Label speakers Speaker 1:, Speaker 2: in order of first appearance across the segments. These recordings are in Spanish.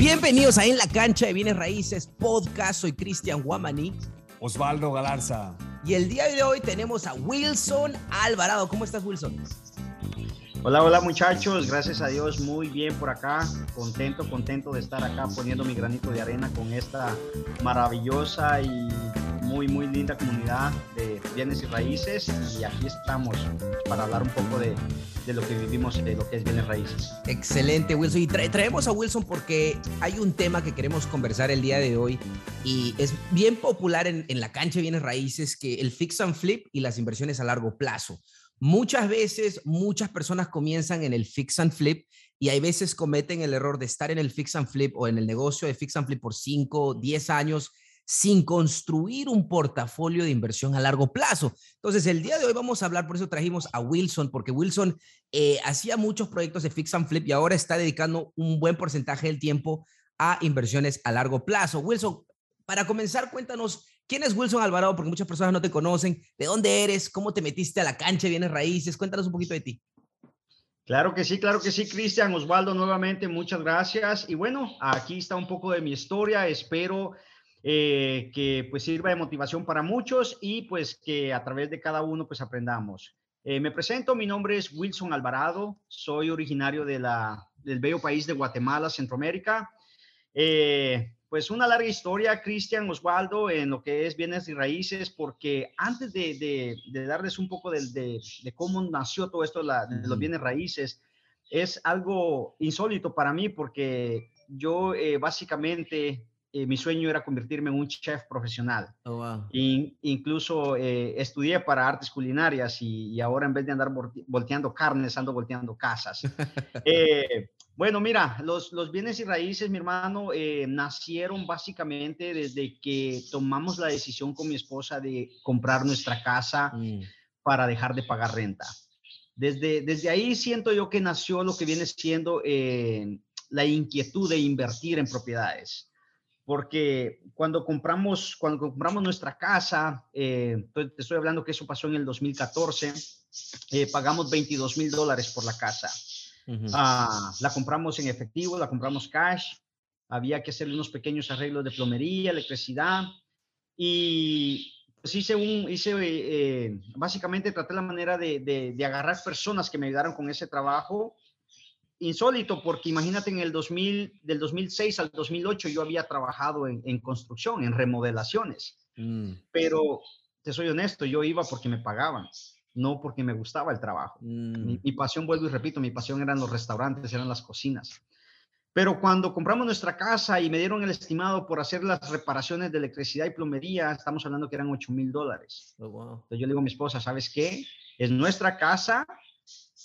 Speaker 1: Bienvenidos a En la Cancha de Bienes Raíces Podcast. Soy Cristian Guamaní.
Speaker 2: Osvaldo Galarza.
Speaker 1: Y el día de hoy tenemos a Wilson Alvarado. ¿Cómo estás, Wilson?
Speaker 3: Hola, hola muchachos, gracias a Dios muy bien por acá, contento, contento de estar acá poniendo mi granito de arena con esta maravillosa y muy, muy linda comunidad de bienes y raíces y aquí estamos para hablar un poco de, de lo que vivimos, de lo que es bienes raíces.
Speaker 1: Excelente, Wilson. Y traemos a Wilson porque hay un tema que queremos conversar el día de hoy y es bien popular en, en la cancha de bienes raíces que el fix and flip y las inversiones a largo plazo. Muchas veces, muchas personas comienzan en el fix and flip y hay veces cometen el error de estar en el fix and flip o en el negocio de fix and flip por 5, 10 años sin construir un portafolio de inversión a largo plazo. Entonces, el día de hoy vamos a hablar, por eso trajimos a Wilson, porque Wilson eh, hacía muchos proyectos de fix and flip y ahora está dedicando un buen porcentaje del tiempo a inversiones a largo plazo. Wilson, para comenzar, cuéntanos quién es Wilson Alvarado, porque muchas personas no te conocen, de dónde eres, cómo te metiste a la cancha, vienes raíces, cuéntanos un poquito de ti.
Speaker 3: Claro que sí, claro que sí, Cristian Osvaldo, nuevamente muchas gracias. Y bueno, aquí está un poco de mi historia, espero eh, que pues sirva de motivación para muchos y pues que a través de cada uno pues aprendamos. Eh, me presento, mi nombre es Wilson Alvarado, soy originario de la, del bello país de Guatemala, Centroamérica. Eh, pues una larga historia, Cristian Osvaldo, en lo que es bienes y raíces, porque antes de, darles un poco de, cómo nació todo esto de los bienes raíces, es algo insólito para mí porque yo eh, básicamente eh, mi sueño era convertirme en un chef profesional. Oh, incluso eh, estudié para artes culinarias y, ahora en vez de andar volteando carnes, ando volteando casas. Bueno, mira, los, los, bienes y raíces, mi hermano, eh, nacieron básicamente desde que tomamos la decisión con mi esposa de comprar nuestra casa mm. para dejar de pagar renta. Desde, desde ahí siento yo que nació lo que viene siendo eh, la inquietud de invertir en propiedades. Porque cuando compramos, cuando compramos nuestra casa, eh, te estoy hablando que eso pasó en el 2014, pagamos 22 mil dólares por la casa Ah, la compramos en efectivo, la compramos cash. Había que hacerle unos pequeños arreglos de plomería, electricidad. Y pues hice un, hice, eh, básicamente traté la manera de, de, agarrar personas que me ayudaran con ese trabajo. Insólito, porque imagínate en el 2000, del 2006 al 2008 yo había trabajado en, en construcción, en remodelaciones. Mm. Pero te soy honesto, yo iba porque me pagaban no porque me gustaba el trabajo. Mm. Mi, pasión, vuelvo y repito, mi pasión eran los restaurantes, eran las cocinas. Pero cuando compramos nuestra casa y me dieron el estimado por hacer las reparaciones de electricidad y plomería, estamos hablando que eran 8 mil dólares. Oh, Entonces yo le digo a mi esposa, ¿sabes qué? Es nuestra casa.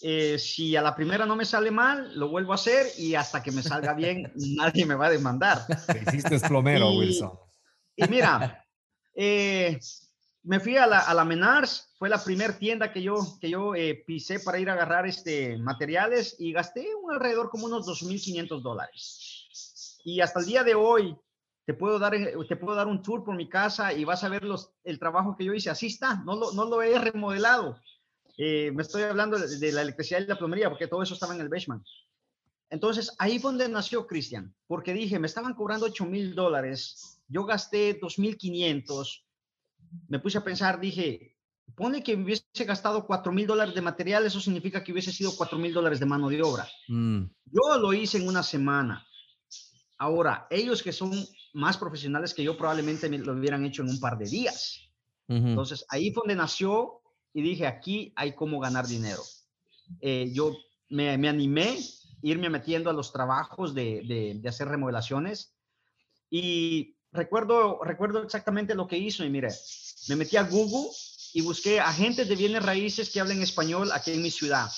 Speaker 3: Eh, si a la primera no me sale mal, lo vuelvo a hacer y hasta que me salga bien, nadie me va a demandar.
Speaker 2: Hiciste plomero, Wilson.
Speaker 3: Y mira, eh, me fui a la, a la, Menars, fue la primera tienda que yo, que yo eh, pisé para ir a agarrar este, materiales y gasté un alrededor como unos 2.500 dólares. Y hasta el día de hoy te puedo, dar, eh, te puedo dar un tour por mi casa y vas a ver los, el trabajo que yo hice. Así está, no lo, no lo he remodelado. Eh, me estoy hablando de, la electricidad y la plomería porque todo eso estaba en el Bashman. Entonces, ahí fue donde nació Cristian, porque dije, me estaban cobrando 8 mil dólares, yo gasté 2.500 me puse a pensar, dije, pone que hubiese gastado 4 mil dólares de material, eso significa que hubiese sido 4 mil dólares de mano de obra. Mm. Yo lo hice en una semana. Ahora, ellos que son más profesionales que yo probablemente lo hubieran hecho en un par de días. Entonces, ahí fue donde nació y dije, aquí hay cómo ganar dinero. Eh, yo me, me, animé irme metiendo a los trabajos de, de, de hacer remodelaciones y recuerdo, recuerdo exactamente lo que hizo y mire, me metí a Google y busqué agentes de bienes raíces que hablen español aquí en mi ciudad.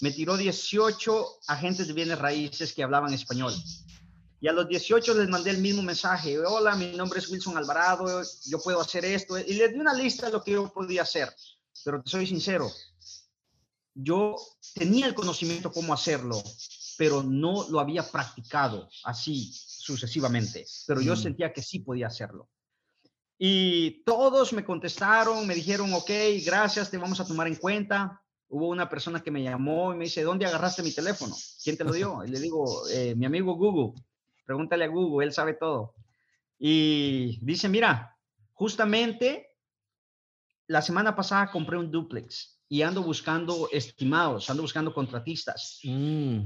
Speaker 3: Me tiró 18 agentes de bienes raíces que hablaban español. Y a los 18 les mandé el mismo mensaje. Hola, mi nombre es Wilson Alvarado, yo puedo hacer esto. Y les di una lista de lo que yo podía hacer. Pero te soy sincero, yo tenía el conocimiento cómo hacerlo, pero no lo había practicado así sucesivamente, pero yo mm. sentía que sí podía hacerlo. Y todos me contestaron, me dijeron, ok, gracias, te vamos a tomar en cuenta. Hubo una persona que me llamó y me dice, ¿dónde agarraste mi teléfono? ¿Quién te lo dio? Y le digo, eh, mi amigo Google. Pregúntale a Google, él sabe todo. Y dice, mira, justamente la semana pasada compré un duplex y ando buscando estimados, ando buscando contratistas. Mm.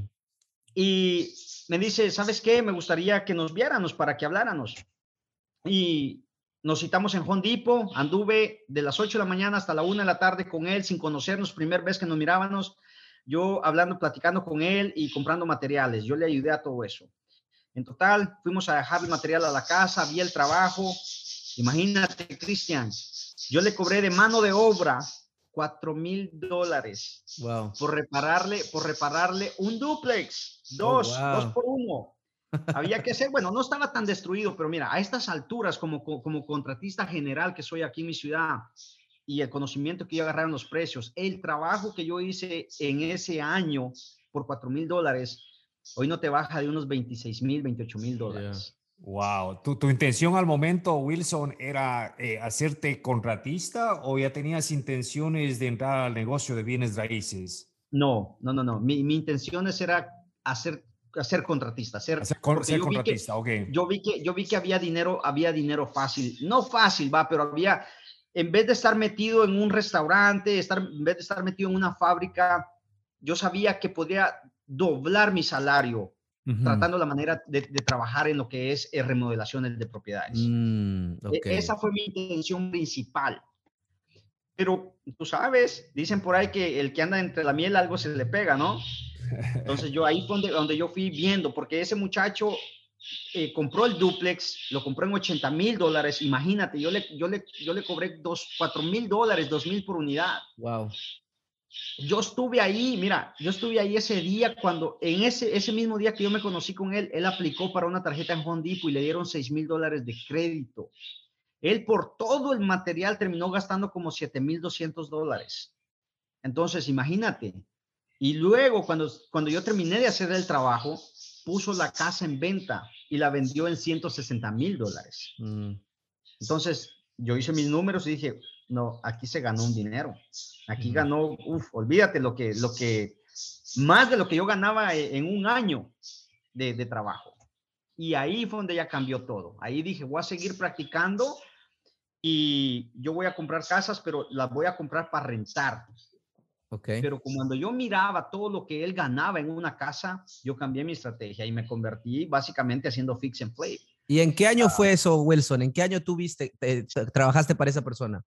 Speaker 3: Y me dice, ¿sabes qué? Me gustaría que nos viéramos para que habláramos. Y nos citamos en Home anduve de las 8 de la mañana hasta la 1 de la tarde con él sin conocernos, primer vez que nos mirábamos, yo hablando, platicando con él y comprando materiales. Yo le ayudé a todo eso. En total, fuimos a dejar el material a la casa, vi el trabajo. Imagínate, Cristian, yo le cobré de mano de obra cuatro mil dólares por repararle, por repararle un duplex, oh, dos, dos por uno. Había que hacer, bueno, no estaba tan destruido, pero mira, a estas alturas, como, como contratista general que soy aquí en mi ciudad y el conocimiento que yo agarraron los precios, el trabajo que yo hice en ese año por cuatro mil dólares, hoy no te baja de unos 26 mil, 28 mil dólares.
Speaker 2: Wow, ¿Tu, ¿Tu, intención al momento, Wilson, era eh, hacerte contratista o ya tenías intenciones de entrar al negocio de bienes raíces?
Speaker 3: No, no, no, no. Mi, mi intención era hacer, hacer contratista, hacer,
Speaker 2: hacer, contratista, ok.
Speaker 3: Yo vi, que, yo vi que había dinero, había dinero fácil. No fácil, va, pero había, en vez de estar metido en un restaurante, estar, en vez de estar metido en una fábrica, yo sabía que podía doblar mi salario tratando la manera de, trabajar en lo que es eh, remodelaciones de propiedades. Mm, e, esa fue mi intención principal. Pero tú sabes, dicen por ahí que el que anda entre la miel algo se le pega, ¿no? Entonces yo ahí fue donde, donde yo fui viendo, porque ese muchacho eh, compró el duplex, lo compró en 80 mil dólares, imagínate, yo le, yo le, yo le cobré dos, 4 mil dólares, 2 mil por unidad.
Speaker 1: Wow
Speaker 3: yo estuve ahí, mira, yo estuve ahí ese día cuando, en ese, ese mismo día que yo me conocí con él, él aplicó para una tarjeta en Home Depot y le dieron 6 mil dólares de crédito. Él por todo el material terminó gastando como 7 mil 200 dólares. Entonces, imagínate. Y luego, cuando, cuando yo terminé de hacer el trabajo, puso la casa en venta y la vendió en 160 mil dólares. Mm. Entonces, yo hice mis números y dije, no, aquí se ganó un dinero. Aquí ganó, uff, olvídate lo que, lo que, más de lo que yo ganaba e, en un año de, de, trabajo. Y ahí fue donde ya cambió todo. Ahí dije, voy a seguir practicando y yo voy a comprar casas, pero las voy a comprar para rentar.
Speaker 1: Okay.
Speaker 3: Pero cuando yo miraba todo lo que él ganaba en una casa, yo cambié mi estrategia y me convertí básicamente haciendo fix and play.
Speaker 1: ¿Y en qué año ah. fue eso, Wilson? ¿En qué año tú viste, trabajaste para esa persona?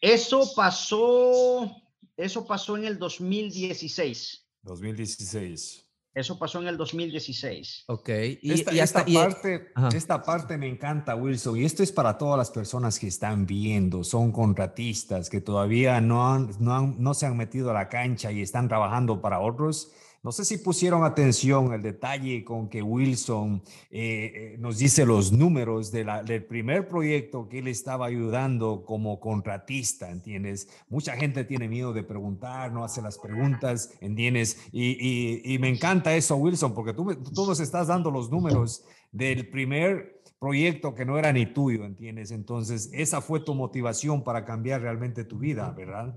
Speaker 3: Eso pasó, eso pasó en el 2016.
Speaker 2: 2016.
Speaker 3: Eso pasó en el 2016.
Speaker 1: Ok.
Speaker 2: Y, esta, parte, esta parte me encanta, Wilson. Y esto es para todas las personas que están viendo, son contratistas, que todavía no, han, no, no se han metido a la cancha y están trabajando para otros no sé si pusieron atención el detalle con que Wilson eh, eh, nos dice los números del primer proyecto que él estaba ayudando como contratista, ¿entiendes? Mucha gente tiene miedo de preguntar, no hace las preguntas, ¿entiendes? Y, me encanta eso, Wilson, porque tú, tú nos estás dando los números del primer proyecto que no era ni tuyo, ¿entiendes? Entonces, esa fue tu motivación para cambiar realmente tu vida, ¿verdad?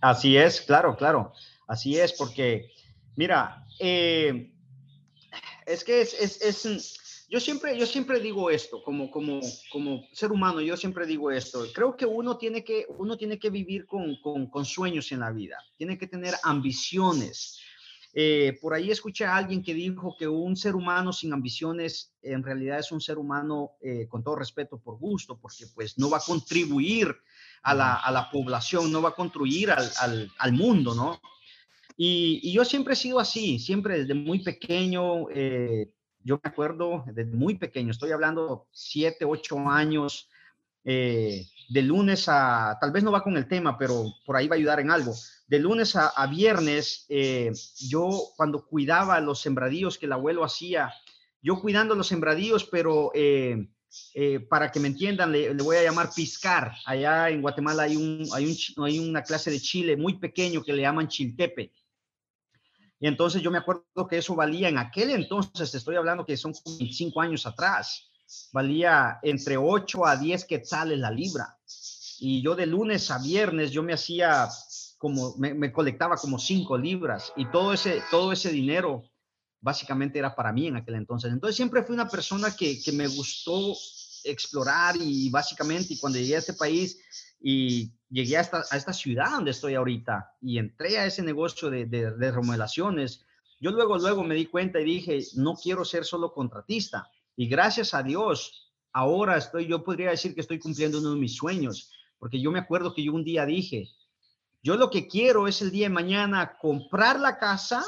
Speaker 3: Así es, claro, claro. Así es, porque Mira, eh, es que es, es, es, yo, siempre, yo siempre digo esto, como, como, como ser humano, yo siempre digo esto. Creo que uno tiene que, uno tiene que vivir con, con, con sueños en la vida, tiene que tener ambiciones. Eh, por ahí escuché a alguien que dijo que un ser humano sin ambiciones en realidad es un ser humano, eh, con todo respeto, por gusto, porque pues no va a contribuir a la, a la población, no va a contribuir al, al, al mundo, ¿no? Y, yo siempre he sido así, siempre desde muy pequeño, eh, yo me acuerdo desde muy pequeño, estoy hablando siete, ocho años, eh, de lunes a, tal vez no va con el tema, pero por ahí va a ayudar en algo. De lunes a, viernes, eh, yo cuando cuidaba los sembradíos que el abuelo hacía, yo cuidando los sembradíos, pero para que me entiendan, le, voy a llamar piscar. Allá en Guatemala hay, un, hay, un, hay una clase de chile muy pequeño que le llaman chiltepe. Y entonces yo me acuerdo que eso valía en aquel entonces, estoy hablando que son 25 años atrás, valía entre 8 a 10 quetzales la libra. Y yo de lunes a viernes yo me hacía como, me, colectaba como 5 libras y todo ese, todo ese dinero básicamente era para mí en aquel entonces. Entonces siempre fui una persona que, que me gustó explorar y básicamente y cuando llegué a este país y llegué a esta, a esta ciudad donde estoy ahorita y entré a ese negocio de, de, de remodelaciones, yo luego, luego me di cuenta y dije, no quiero ser solo contratista. Y gracias a Dios, ahora estoy, yo podría decir que estoy cumpliendo uno de mis sueños, porque yo me acuerdo que yo un día dije, yo lo que quiero es el día de mañana comprar la casa,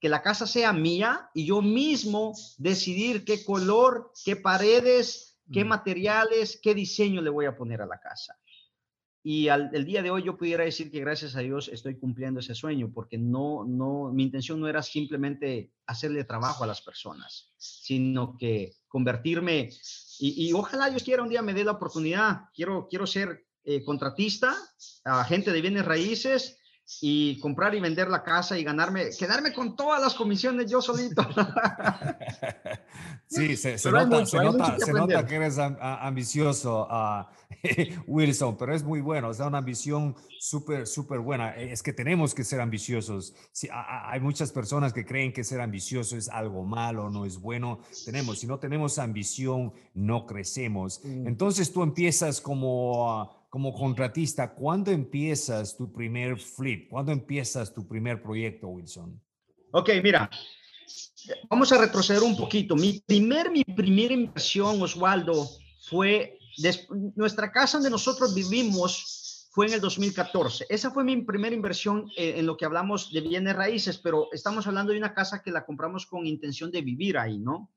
Speaker 3: que la casa sea mía y yo mismo decidir qué color, qué paredes, qué materiales, qué diseño le voy a poner a la casa. Y al el día de hoy yo pudiera decir que gracias a Dios estoy cumpliendo ese sueño, porque no, no, mi intención no era simplemente hacerle trabajo a las personas, sino que convertirme, y, ojalá Dios quiera un día me dé la oportunidad, quiero, quiero ser eh, contratista, agente de bienes raíces, y comprar y vender la casa y ganarme, quedarme con todas las comisiones yo solito.
Speaker 2: Sí, se, nota, se, nota, se nota, que eres ambicioso, uh, Wilson, pero es muy bueno, es una ambición súper, súper buena. Es que tenemos que ser ambiciosos. Sí, hay muchas personas que creen que ser ambicioso es algo malo, no es bueno. Tenemos, si no tenemos ambición, no crecemos. Entonces tú empiezas como como contratista, ¿cuándo empiezas tu primer flip? ¿Cuándo empiezas tu primer proyecto, Wilson?
Speaker 3: Ok, mira, vamos a retroceder un poquito. Mi primer, mi primera inversión, Oswaldo, fue nuestra casa donde nosotros vivimos fue en el 2014. Esa fue mi primera inversión en, en lo que hablamos de bienes raíces, pero estamos hablando de una casa que la compramos con intención de vivir ahí, ¿no?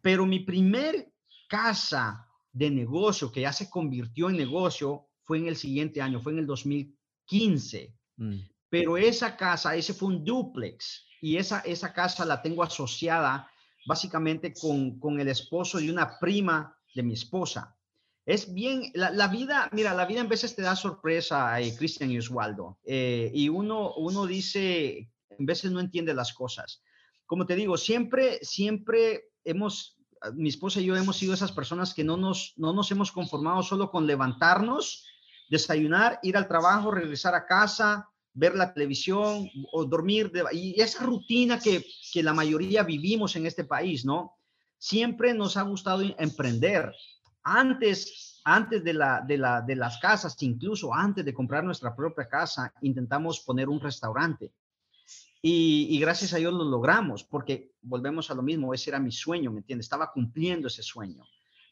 Speaker 3: Pero mi primer casa de negocio que ya se convirtió en negocio fue en el siguiente año, fue en el 2015. Mm. Pero esa casa, ese fue un duplex y esa, esa casa la tengo asociada básicamente con, con el esposo de una prima de mi esposa. Es bien, la, vida, mira, la vida en veces te da sorpresa, eh, Cristian y Oswaldo, eh, y uno, uno dice, en veces no entiende las cosas. Como te digo, siempre, siempre hemos mi esposa y yo hemos sido esas personas que no nos, no nos hemos conformado solo con levantarnos, desayunar, ir al trabajo, regresar a casa, ver la televisión o dormir. y esa rutina que, que la mayoría vivimos en este país, ¿no? Siempre nos ha gustado emprender. Antes, antes de, la, de, la, de las casas, incluso antes de comprar nuestra propia casa, intentamos poner un restaurante. Y, gracias a Dios lo logramos, porque volvemos a lo mismo, ese era mi sueño, ¿me entiendes? Estaba cumpliendo ese sueño.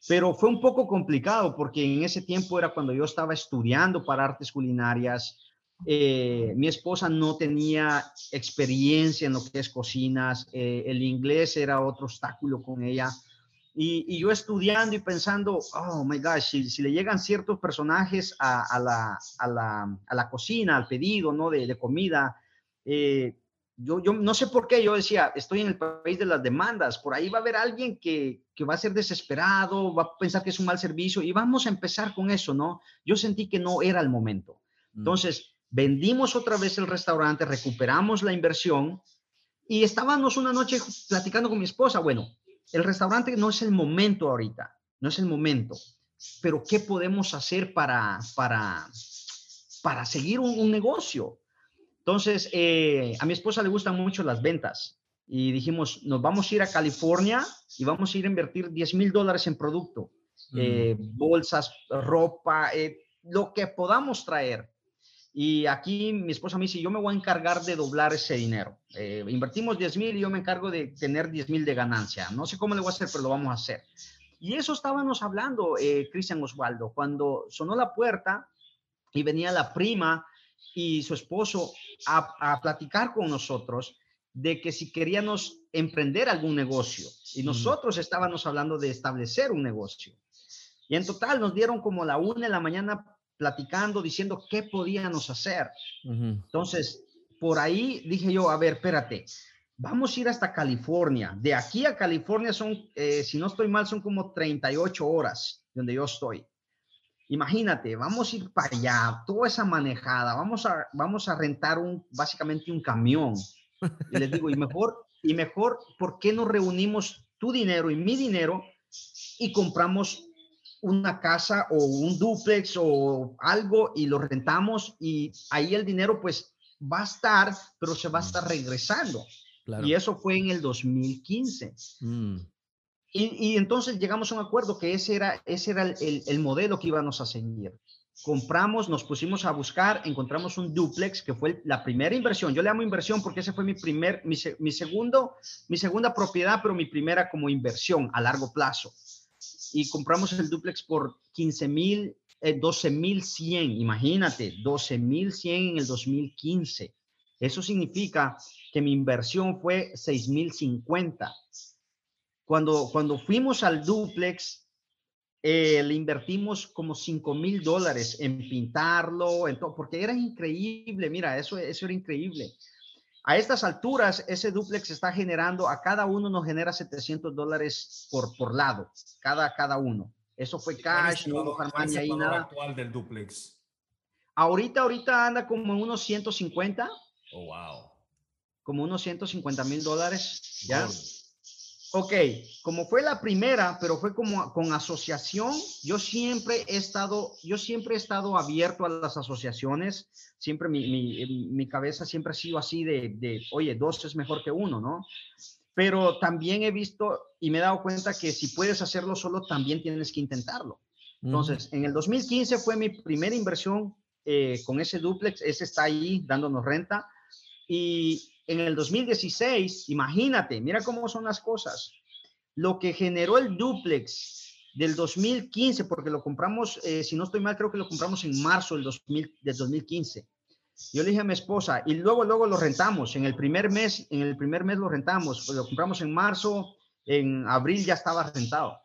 Speaker 3: Pero fue un poco complicado porque en ese tiempo era cuando yo estaba estudiando para artes culinarias. Eh, mi esposa no tenía experiencia en lo que es cocinas, eh, el inglés era otro obstáculo con ella. Y, yo estudiando y pensando, oh my gosh, si, le llegan ciertos personajes a, la, a, la, a, la, cocina, al pedido ¿no? de, de comida, eh, yo, yo no sé por qué, yo decía, estoy en el país de las demandas, por ahí va a haber alguien que, que, va a ser desesperado, va a pensar que es un mal servicio y vamos a empezar con eso, ¿no? Yo sentí que no era el momento. Mm. Entonces, vendimos otra vez el restaurante, recuperamos la inversión y estábamos una noche platicando con mi esposa, bueno, el restaurante no es el momento ahorita, no es el momento, pero ¿qué podemos hacer para, para, para seguir un, un negocio? Entonces, eh, a mi esposa le gustan mucho las ventas y dijimos, nos vamos a ir a California y vamos a ir a invertir 10 mil dólares en producto, eh, mm. bolsas, ropa, eh, lo que podamos traer. Y aquí mi esposa me dice, yo me voy a encargar de doblar ese dinero. invertimos 10 mil y yo me encargo de tener 10 mil de ganancia. No sé cómo le voy a hacer, pero lo vamos a hacer. Y eso estábamos hablando, Cristian Osvaldo, cuando sonó la puerta y venía la prima y su esposo a, platicar con nosotros de que si queríamos emprender algún negocio y nosotros estábamos hablando de establecer un negocio. Y en total nos dieron como la una de la mañana platicando, diciendo qué podíamos hacer. Entonces, por ahí dije yo, a ver, espérate, vamos a ir hasta California. De aquí a California son, eh, si no estoy mal, son como 38 horas donde yo estoy. Imagínate, vamos a ir para allá, toda esa manejada, vamos a, vamos a rentar un, básicamente un camión. Y les digo, y mejor, y mejor, ¿por qué no reunimos tu dinero y mi dinero y compramos una casa o un duplex o algo y lo rentamos y ahí el dinero pues va a estar, pero se va a estar regresando. Y eso fue en el 2015. Mm. Y, entonces llegamos a un acuerdo que ese era, ese era el, el, modelo que íbamos a seguir. Compramos, nos pusimos a buscar, encontramos un duplex que fue la primera inversión. Yo le llamo inversión porque ese fue mi primer, mi, mi segundo, mi segunda propiedad, pero mi primera como inversión a largo plazo. Y compramos el duplex por 15 mil, eh, 12 mil 100, imagínate, 12 mil 100 en el 2015. Eso significa que mi inversión fue 6 mil 50 cuando, cuando fuimos al duplex, eh, le invertimos como 5 mil dólares en pintarlo, en todo, porque era increíble, mira, eso, eso era increíble. A estas alturas, ese duplex está generando, a cada uno nos genera 700 dólares por, por lado, cada, cada uno. Eso fue cash, no ahí nada.
Speaker 2: actual del duplex?
Speaker 3: Ahorita, ahorita anda como en unos 150.
Speaker 2: Oh, wow.
Speaker 3: Como unos 150 mil dólares, ya. Ok, como fue la primera, pero fue como con asociación, yo siempre he estado, yo siempre he estado abierto a las asociaciones, siempre mi, mi, mi cabeza siempre ha sido así de, de, oye, dos es mejor que uno, ¿no? Pero también he visto y me he dado cuenta que si puedes hacerlo solo, también tienes que intentarlo. Entonces, en el 2015 fue mi primera inversión eh, con ese duplex, ese está ahí dándonos renta. Y en el 2016, imagínate, mira cómo son las cosas. Lo que generó el duplex del 2015, porque lo compramos, eh, si no estoy mal, creo que lo compramos en marzo del, 2000, del 2015. Yo le dije a mi esposa, y luego, luego lo rentamos. En el primer mes, en el primer mes lo rentamos. Pues lo compramos en marzo, en abril ya estaba rentado.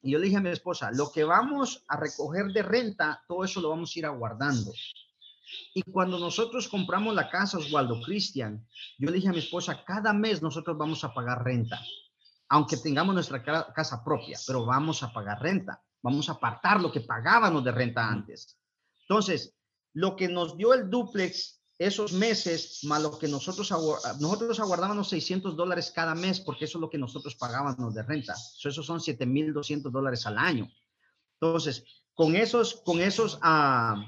Speaker 3: Y yo le dije a mi esposa, lo que vamos a recoger de renta, todo eso lo vamos a ir aguardando. Y cuando nosotros compramos la casa, Oswaldo Cristian, yo le dije a mi esposa, cada mes nosotros vamos a pagar renta, aunque tengamos nuestra casa propia, pero vamos a pagar renta, vamos a apartar lo que pagábamos de renta antes. Entonces, lo que nos dio el duplex esos meses, más lo que nosotros, nosotros aguardábamos 600 dólares cada mes, porque eso es lo que nosotros pagábamos de renta. Eso son 7.200 dólares al año. Entonces, con esos, con esos, ah,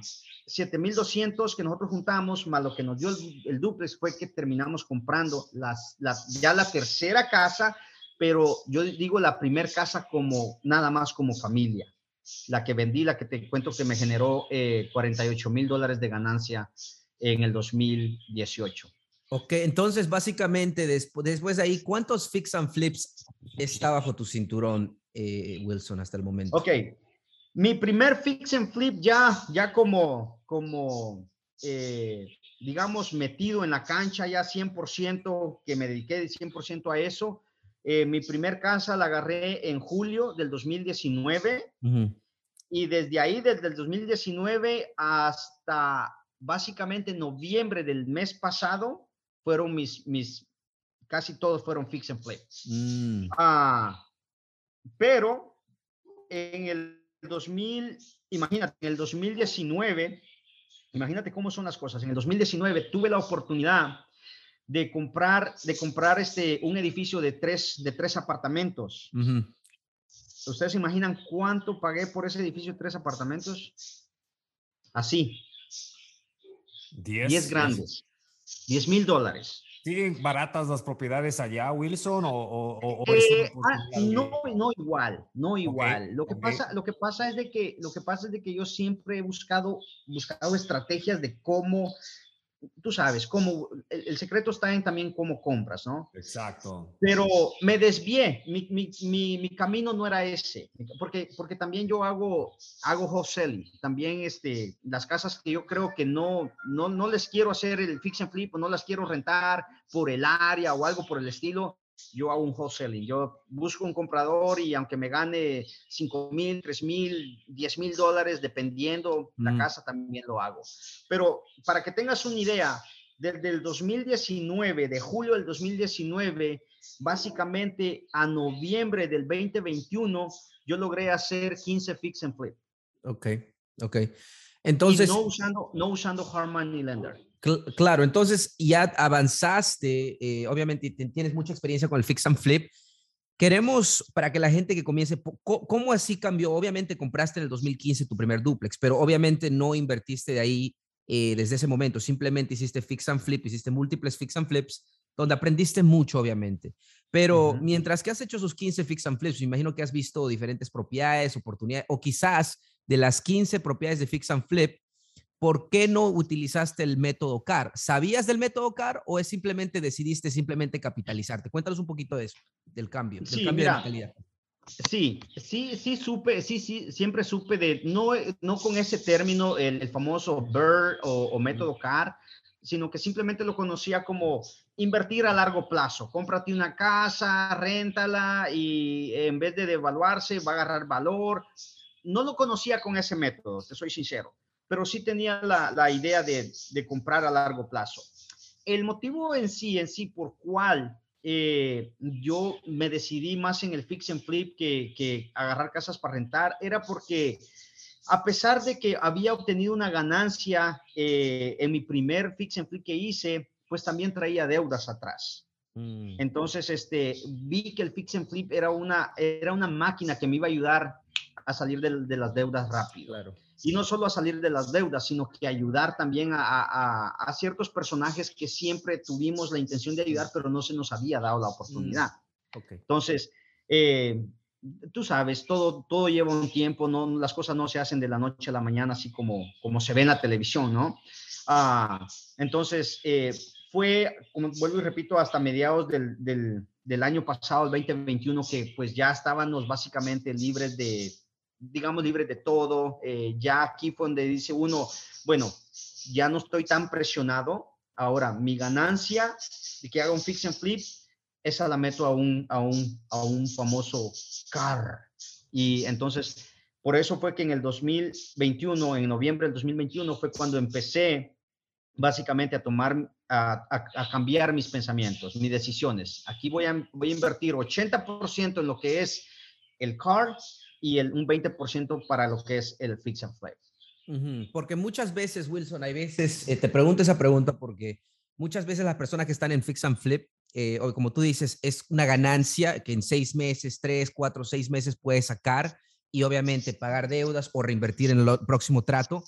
Speaker 3: 7,200 que nosotros juntamos, más lo que nos dio el, duplex, fue que terminamos comprando las, ya la tercera casa, pero yo digo la primera casa como nada más como familia. La que vendí, la que te cuento que me generó 48 eh, mil dólares de ganancia en el 2018.
Speaker 1: Ok, entonces básicamente después, después de ahí, ¿cuántos fix and flips está bajo tu cinturón, eh, Wilson, hasta el momento?
Speaker 3: Ok, mi primer fix and flip ya, ya como, como eh, digamos, metido en la cancha ya 100%, que me dediqué 100% a eso. Eh, mi primer casa la agarré en julio del 2019 y desde ahí, desde el 2019 hasta básicamente noviembre del mes pasado, fueron mis, mis, casi todos fueron fix and flip. Mm. Ah, pero en el 2000, imagínate, en el 2019, imagínate cómo son las cosas. En el 2019 tuve la oportunidad de comprar, de comprar este, un edificio de tres, de tres apartamentos. ¿Ustedes imaginan cuánto pagué por ese edificio de tres apartamentos? Así. Diez, grandes. Diez mil dólares.
Speaker 2: ¿Siguen baratas las propiedades allá, Wilson? O,
Speaker 3: eh, ah, no, no igual, no igual. lo que pasa, lo que pasa es de que, lo que pasa es de que yo siempre he buscado, buscado estrategias de cómo tú sabes, cómo, el, secreto está en también cómo compras, ¿no?
Speaker 2: Exacto.
Speaker 3: Pero me desvié, mi, mi, mi, mi, camino no era ese, porque, porque también yo hago, hago wholesaling, también este, las casas que yo creo que no, no, no les quiero hacer el fix and flip o no las quiero rentar por el área o algo por el estilo, yo hago un wholesaling. Yo busco un comprador y aunque me gane 5 mil, 3 mil, 10 mil dólares, dependiendo la casa, también lo hago. Pero para que tengas una idea, desde el 2019, de julio del 2019, básicamente a noviembre del 2021, yo logré hacer 15 fix and flip.
Speaker 1: Ok, ok. Entonces...
Speaker 3: no usando, no usando Harmony Lender
Speaker 1: claro, entonces ya avanzaste, eh, obviamente tienes mucha experiencia con el fix and flip. Queremos, para que la gente que comience, ¿cómo así cambió? Obviamente compraste en el 2015 tu primer duplex, pero obviamente no invertiste de ahí eh, desde ese momento, simplemente hiciste fix and flip, hiciste múltiples fix and flips, donde aprendiste mucho, obviamente. Pero mientras que has hecho esos 15 fix and flips, me imagino que has visto diferentes propiedades, oportunidades, o quizás de las 15 propiedades de fix and flip, ¿por qué no utilizaste el método CAR? ¿Sabías del método CAR o es simplemente decidiste simplemente capitalizarte? Cuéntanos un poquito de eso, del cambio, del cambio de mentalidad.
Speaker 3: Sí, sí, sí supe, sí, sí, siempre supe de, no, no con ese término, el, famoso BER o, método CAR, sino que simplemente lo conocía como invertir a largo plazo. Cómprate una casa, réntala y en vez de devaluarse va a agarrar valor. No lo conocía con ese método, te soy sincero, pero sí tenía la, idea de, de, comprar a largo plazo. El motivo en sí, en sí, por cuál eh, yo me decidí más en el fix and flip que, que agarrar casas para rentar, era porque a pesar de que había obtenido una ganancia eh, en mi primer fix and flip que hice, pues también traía deudas atrás. Mm. Entonces, este, vi que el fix and flip era una, era una máquina que me iba a ayudar a salir de, las deudas rápido. Y no solo a salir de las deudas, sino que ayudar también a, ciertos personajes que siempre tuvimos la intención de ayudar, pero no se nos había dado la oportunidad. Mm. Entonces, eh, tú sabes, todo, todo lleva un tiempo, no, las cosas no se hacen de la noche a la mañana, así como, como se ve en la televisión, ¿no? Ah, entonces, eh, fue, como vuelvo y repito, hasta mediados del, del, del, año pasado, el 2021, que pues ya estábamos básicamente libres de, digamos, libres de todo. Eh, ya aquí fue donde dice uno, bueno, ya no estoy tan presionado. Ahora, mi ganancia de que haga un fix and flip esa la meto a un, a un, a un famoso car. Y entonces, por eso fue que en el 2021, en noviembre del 2021, fue cuando empecé básicamente a tomar, a, a, cambiar mis pensamientos, mis decisiones. Aquí voy a, voy a invertir 80% en lo que es el car y el, un 20% para lo que es el fix and flip.
Speaker 1: Porque muchas veces, Wilson, hay veces, eh, te pregunto esa pregunta porque muchas veces las personas que están en fix and flip eh, o como tú dices, es una ganancia que en seis meses, tres, cuatro, seis meses puedes sacar y obviamente pagar deudas o reinvertir en el próximo trato.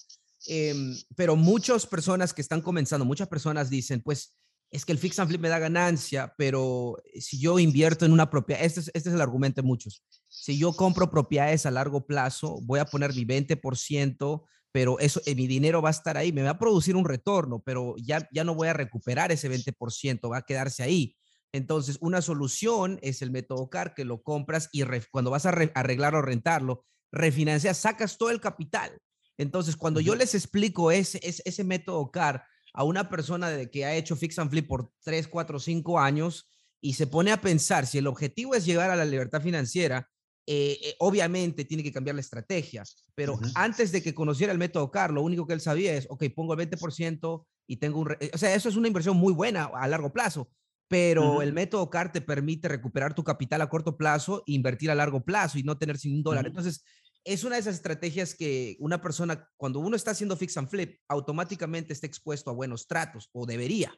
Speaker 1: Em, pero muchas personas que están comenzando, muchas personas dicen, pues es que el fix and flip me da ganancia, pero si yo invierto en una propiedad, este es, este es el argumento de muchos, si yo compro propiedades a largo plazo, voy a poner mi 20%, pero eso, eh, mi dinero va a estar ahí, me va a producir un retorno, pero ya, ya no voy a recuperar ese 20%, va a quedarse ahí. Entonces, una solución es el método CAR, que lo compras y cuando vas a arreglarlo o rentarlo, refinancias, sacas todo el capital. Entonces, cuando yo les explico ese, ese, ese método CAR a una persona de, que ha hecho fix and flip por 3, 4, 5 años y se pone a pensar si el objetivo es llegar a la libertad financiera, eh, eh, obviamente tiene que cambiar la estrategia, pero antes de que conociera el método CAR, lo único que él sabía es, ok, pongo el 20% y tengo un... O sea, eso es una inversión muy buena a largo plazo, pero el método CAR te permite recuperar tu capital a corto plazo e invertir a largo plazo y no tener sin un dólar. Entonces, es una de esas estrategias que una persona, cuando uno está haciendo fix and flip, automáticamente está expuesto a buenos tratos o debería.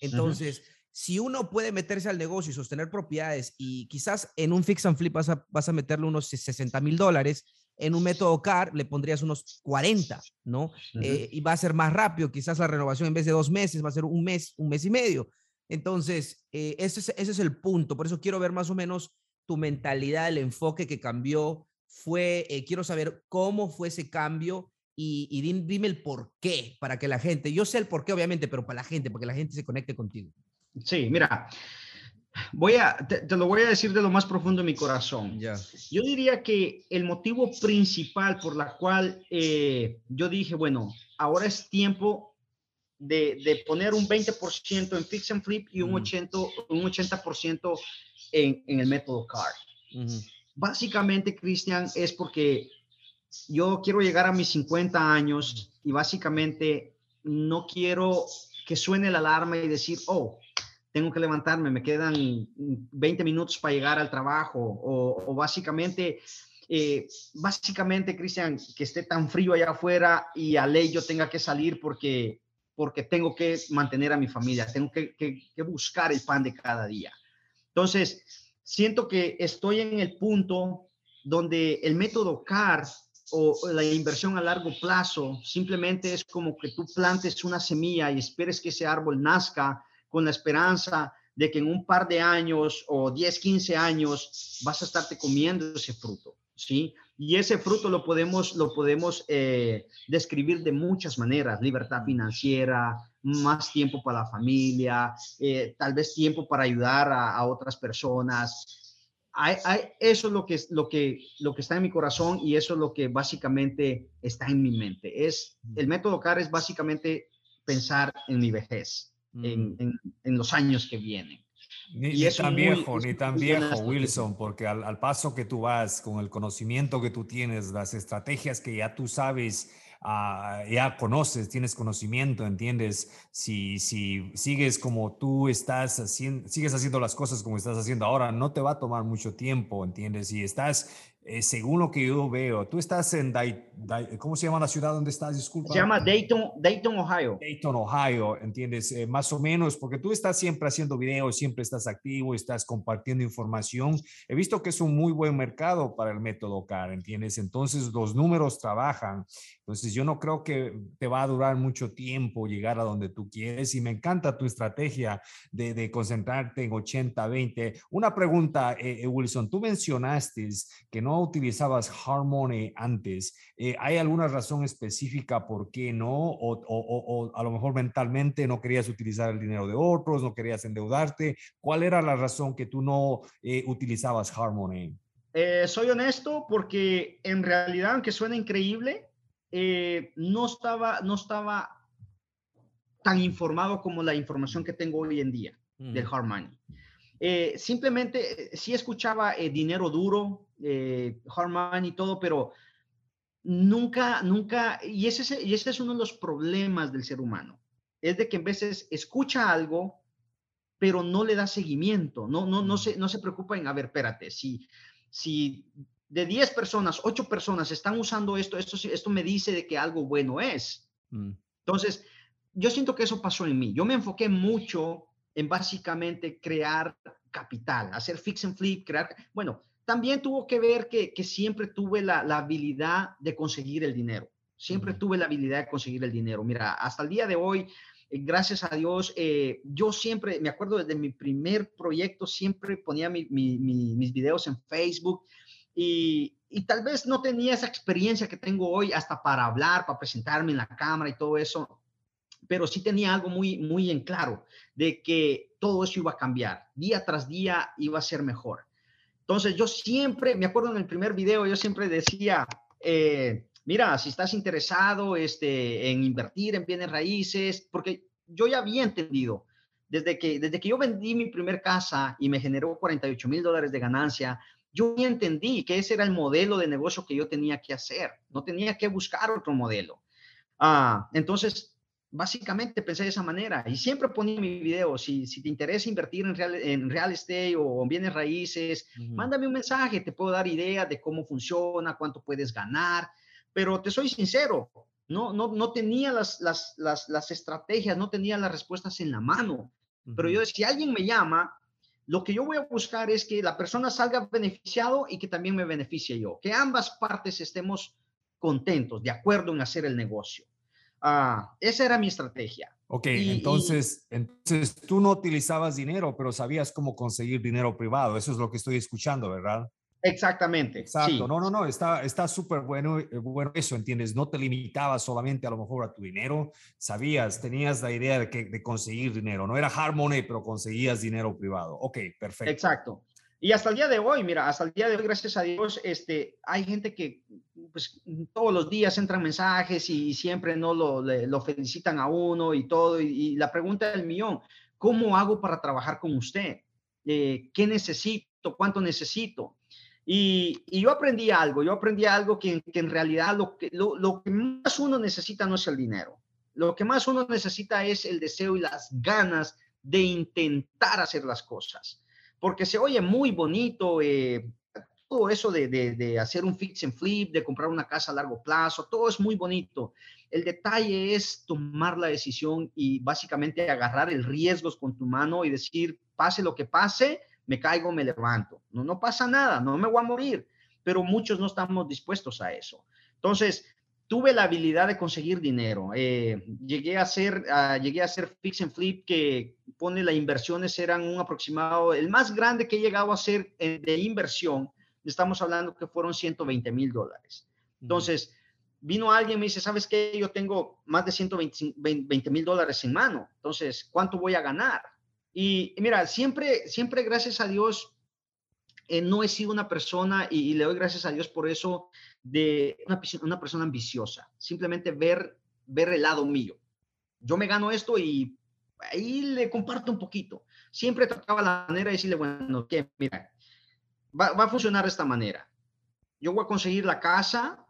Speaker 1: Entonces, si uno puede meterse al negocio y sostener propiedades y quizás en un fix and flip vas a, vas a meterle unos 60 mil dólares, en un método CAR le pondrías unos 40, ¿no? Eh, y va a ser más rápido, quizás la renovación en vez de dos meses va a ser un mes, un mes y medio. Entonces, eh, ese, es, ese es el punto. Por eso quiero ver más o menos tu mentalidad, el enfoque que cambió. Fue, eh, quiero saber cómo fue ese cambio y, y dime el por qué para que la gente, yo sé el por qué obviamente, pero para la gente, para que la gente se conecte contigo.
Speaker 3: Sí, mira, voy a, te, lo voy a decir de lo más profundo de mi corazón. Yo diría que el motivo principal por la cual eh, yo dije, bueno, ahora es tiempo de, poner un 20% en fix and flip y un 80%, un 80 en, en, el método CAR. Básicamente, Cristian, es porque yo quiero llegar a mis 50 años y básicamente no quiero que suene la alarma y decir, oh, tengo que levantarme, me quedan 20 minutos para llegar al trabajo o, básicamente, eh, básicamente, Cristian, que esté tan frío allá afuera y a ley yo tenga que salir porque, porque tengo que mantener a mi familia, tengo que, que buscar el pan de cada día. Entonces, siento que estoy en el punto donde el método CAR o la inversión a largo plazo simplemente es como que tú plantes una semilla y esperes que ese árbol nazca con la esperanza de que en un par de años o 10, 15 años vas a estarte comiendo ese fruto, ¿sí? Y ese fruto lo podemos, lo podemos eh, describir de muchas maneras, libertad financiera, más tiempo para la familia, eh, tal vez tiempo para ayudar a, otras personas. eso es lo que, lo, que, lo que está en mi corazón y eso es lo que básicamente está en mi mente. Es, el método CAR es básicamente pensar en mi vejez, en, en, los años que vienen.
Speaker 2: Ni, y tan viejo, ni tan viejo, Wilson, porque al, al, paso que tú vas, con el conocimiento que tú tienes, las estrategias que ya tú sabes Ah, ya conoces, tienes conocimiento, entiendes, si, si sigues como tú estás haciendo, sigues haciendo las cosas como estás haciendo ahora, no te va a tomar mucho tiempo, entiendes, si estás eh, según lo que yo veo, tú estás en, ¿cómo se llama la ciudad donde estás? Disculpa.
Speaker 3: Se llama Dayton, Dayton, Ohio.
Speaker 2: Dayton, Ohio, ¿entiendes? Eh, más o menos, porque tú estás siempre haciendo videos, siempre estás activo, estás compartiendo información. He visto que es un muy buen mercado para el método CAR, ¿entiendes? Entonces los números trabajan. Entonces yo no creo que te va a durar mucho tiempo llegar a donde tú quieres y me encanta tu estrategia de, de concentrarte en 80-20. Una pregunta, eh, Wilson, tú mencionaste que no utilizabas Harmony antes, eh, ¿hay alguna razón específica por qué no? O, a lo mejor mentalmente no querías utilizar el dinero de otros, no querías endeudarte. ¿Cuál era la razón que tú no eh, utilizabas Harmony?
Speaker 3: Eh, soy honesto porque en realidad, aunque suena increíble, no, estaba, no estaba tan informado como la información que tengo hoy en día del Harmony. simplemente sí escuchaba dinero duro, eh, Harman y todo, pero nunca, nunca, y ese, y ese es uno de los problemas del ser humano, es de que en veces escucha algo, pero no le da seguimiento, no, no, no, se, no se preocupa en, a ver, espérate, si, si de 10 personas, 8 personas están usando esto, esto, esto me dice de que algo bueno es. Mm. Entonces, yo siento que eso pasó en mí. Yo me enfoqué mucho en básicamente crear capital, hacer fix and flip, crear, bueno, también tuvo que ver que, siempre tuve la, habilidad de conseguir el dinero. Siempre tuve la habilidad de conseguir el dinero. Mira, hasta el día de hoy, eh, gracias a Dios, eh, yo siempre, me acuerdo desde mi primer proyecto, siempre ponía mis videos en Facebook y, tal vez no tenía esa experiencia que tengo hoy hasta para hablar, para presentarme en la cámara y todo eso, pero sí tenía algo muy, muy en claro de que todo eso iba a cambiar. Día tras día iba a ser mejor. Entonces yo siempre, me acuerdo en el primer video, yo siempre decía, eh, mira, si estás interesado este, en invertir en bienes raíces, porque yo ya había entendido, desde que, desde que yo vendí mi primer casa y me generó 48 mil dólares de ganancia, yo ya entendí que ese era el modelo de negocio que yo tenía que hacer, no tenía que buscar otro modelo. Ah, entonces, básicamente pensé de esa manera y siempre ponía mi video, si, si te interesa invertir en real, en real estate o en bienes raíces, mándame un mensaje, te puedo dar idea de cómo funciona, cuánto puedes ganar, pero te soy sincero, no, no, no tenía las, las, las, las estrategias, no tenía las respuestas en la mano, pero yo, si alguien me llama, lo que yo voy a buscar es que la persona salga beneficiado y que también me beneficie yo, que ambas partes estemos contentos, de acuerdo en hacer el negocio. Ah, esa era mi estrategia.
Speaker 2: Ok, entonces, entonces tú no utilizabas dinero, pero sabías cómo conseguir dinero privado. Eso es lo que estoy escuchando, ¿verdad?
Speaker 3: Exactamente.
Speaker 2: Exacto. No, no, no, está súper bueno, eh, bueno eso, ¿entiendes? No te limitabas solamente a lo mejor a tu dinero, sabías, tenías la idea de, que, de conseguir dinero. No era hard money, pero conseguías dinero privado. Ok, perfecto.
Speaker 3: Exacto. Y hasta el día de hoy, mira, hasta el día de hoy, gracias a Dios, este, hay gente que pues, todos los días entran mensajes y siempre no lo, felicitan a uno y todo. Y, la pregunta del millón, ¿cómo hago para trabajar con usted? Eh, ¿Qué necesito? ¿Cuánto necesito? Y, yo aprendí algo, yo aprendí algo que, en realidad lo que, lo que más uno necesita no es el dinero. Lo que más uno necesita es el deseo y las ganas de intentar hacer las cosas porque se oye muy bonito eh, todo eso de, de, hacer un fix and flip, de comprar una casa a largo plazo, todo es muy bonito. El detalle es tomar la decisión y básicamente agarrar el riesgo con tu mano y decir, pase lo que pase, me caigo, me levanto. No, no pasa nada, no me voy a morir, pero muchos no estamos dispuestos a eso. Entonces, tuve la habilidad de conseguir dinero. Eh, llegué, a hacer, uh, llegué a hacer fix and flip que pone las inversiones eran un aproximado, el más grande que he llegado a hacer de inversión, estamos hablando que fueron 120 mil dólares. Entonces, vino alguien y me dice, ¿sabes qué? Yo tengo más de 120 mil dólares en mano. Entonces, ¿cuánto voy a ganar? Y, mira, siempre, siempre gracias a Dios, eh, no he sido una persona, y, y, le doy gracias a Dios por eso, de una, una persona ambiciosa, simplemente ver, ver el lado mío. Yo me gano esto y ahí le comparto un poquito. Siempre trataba la manera de decirle, bueno, que mira, va, va, a funcionar de esta manera. Yo voy a conseguir la casa,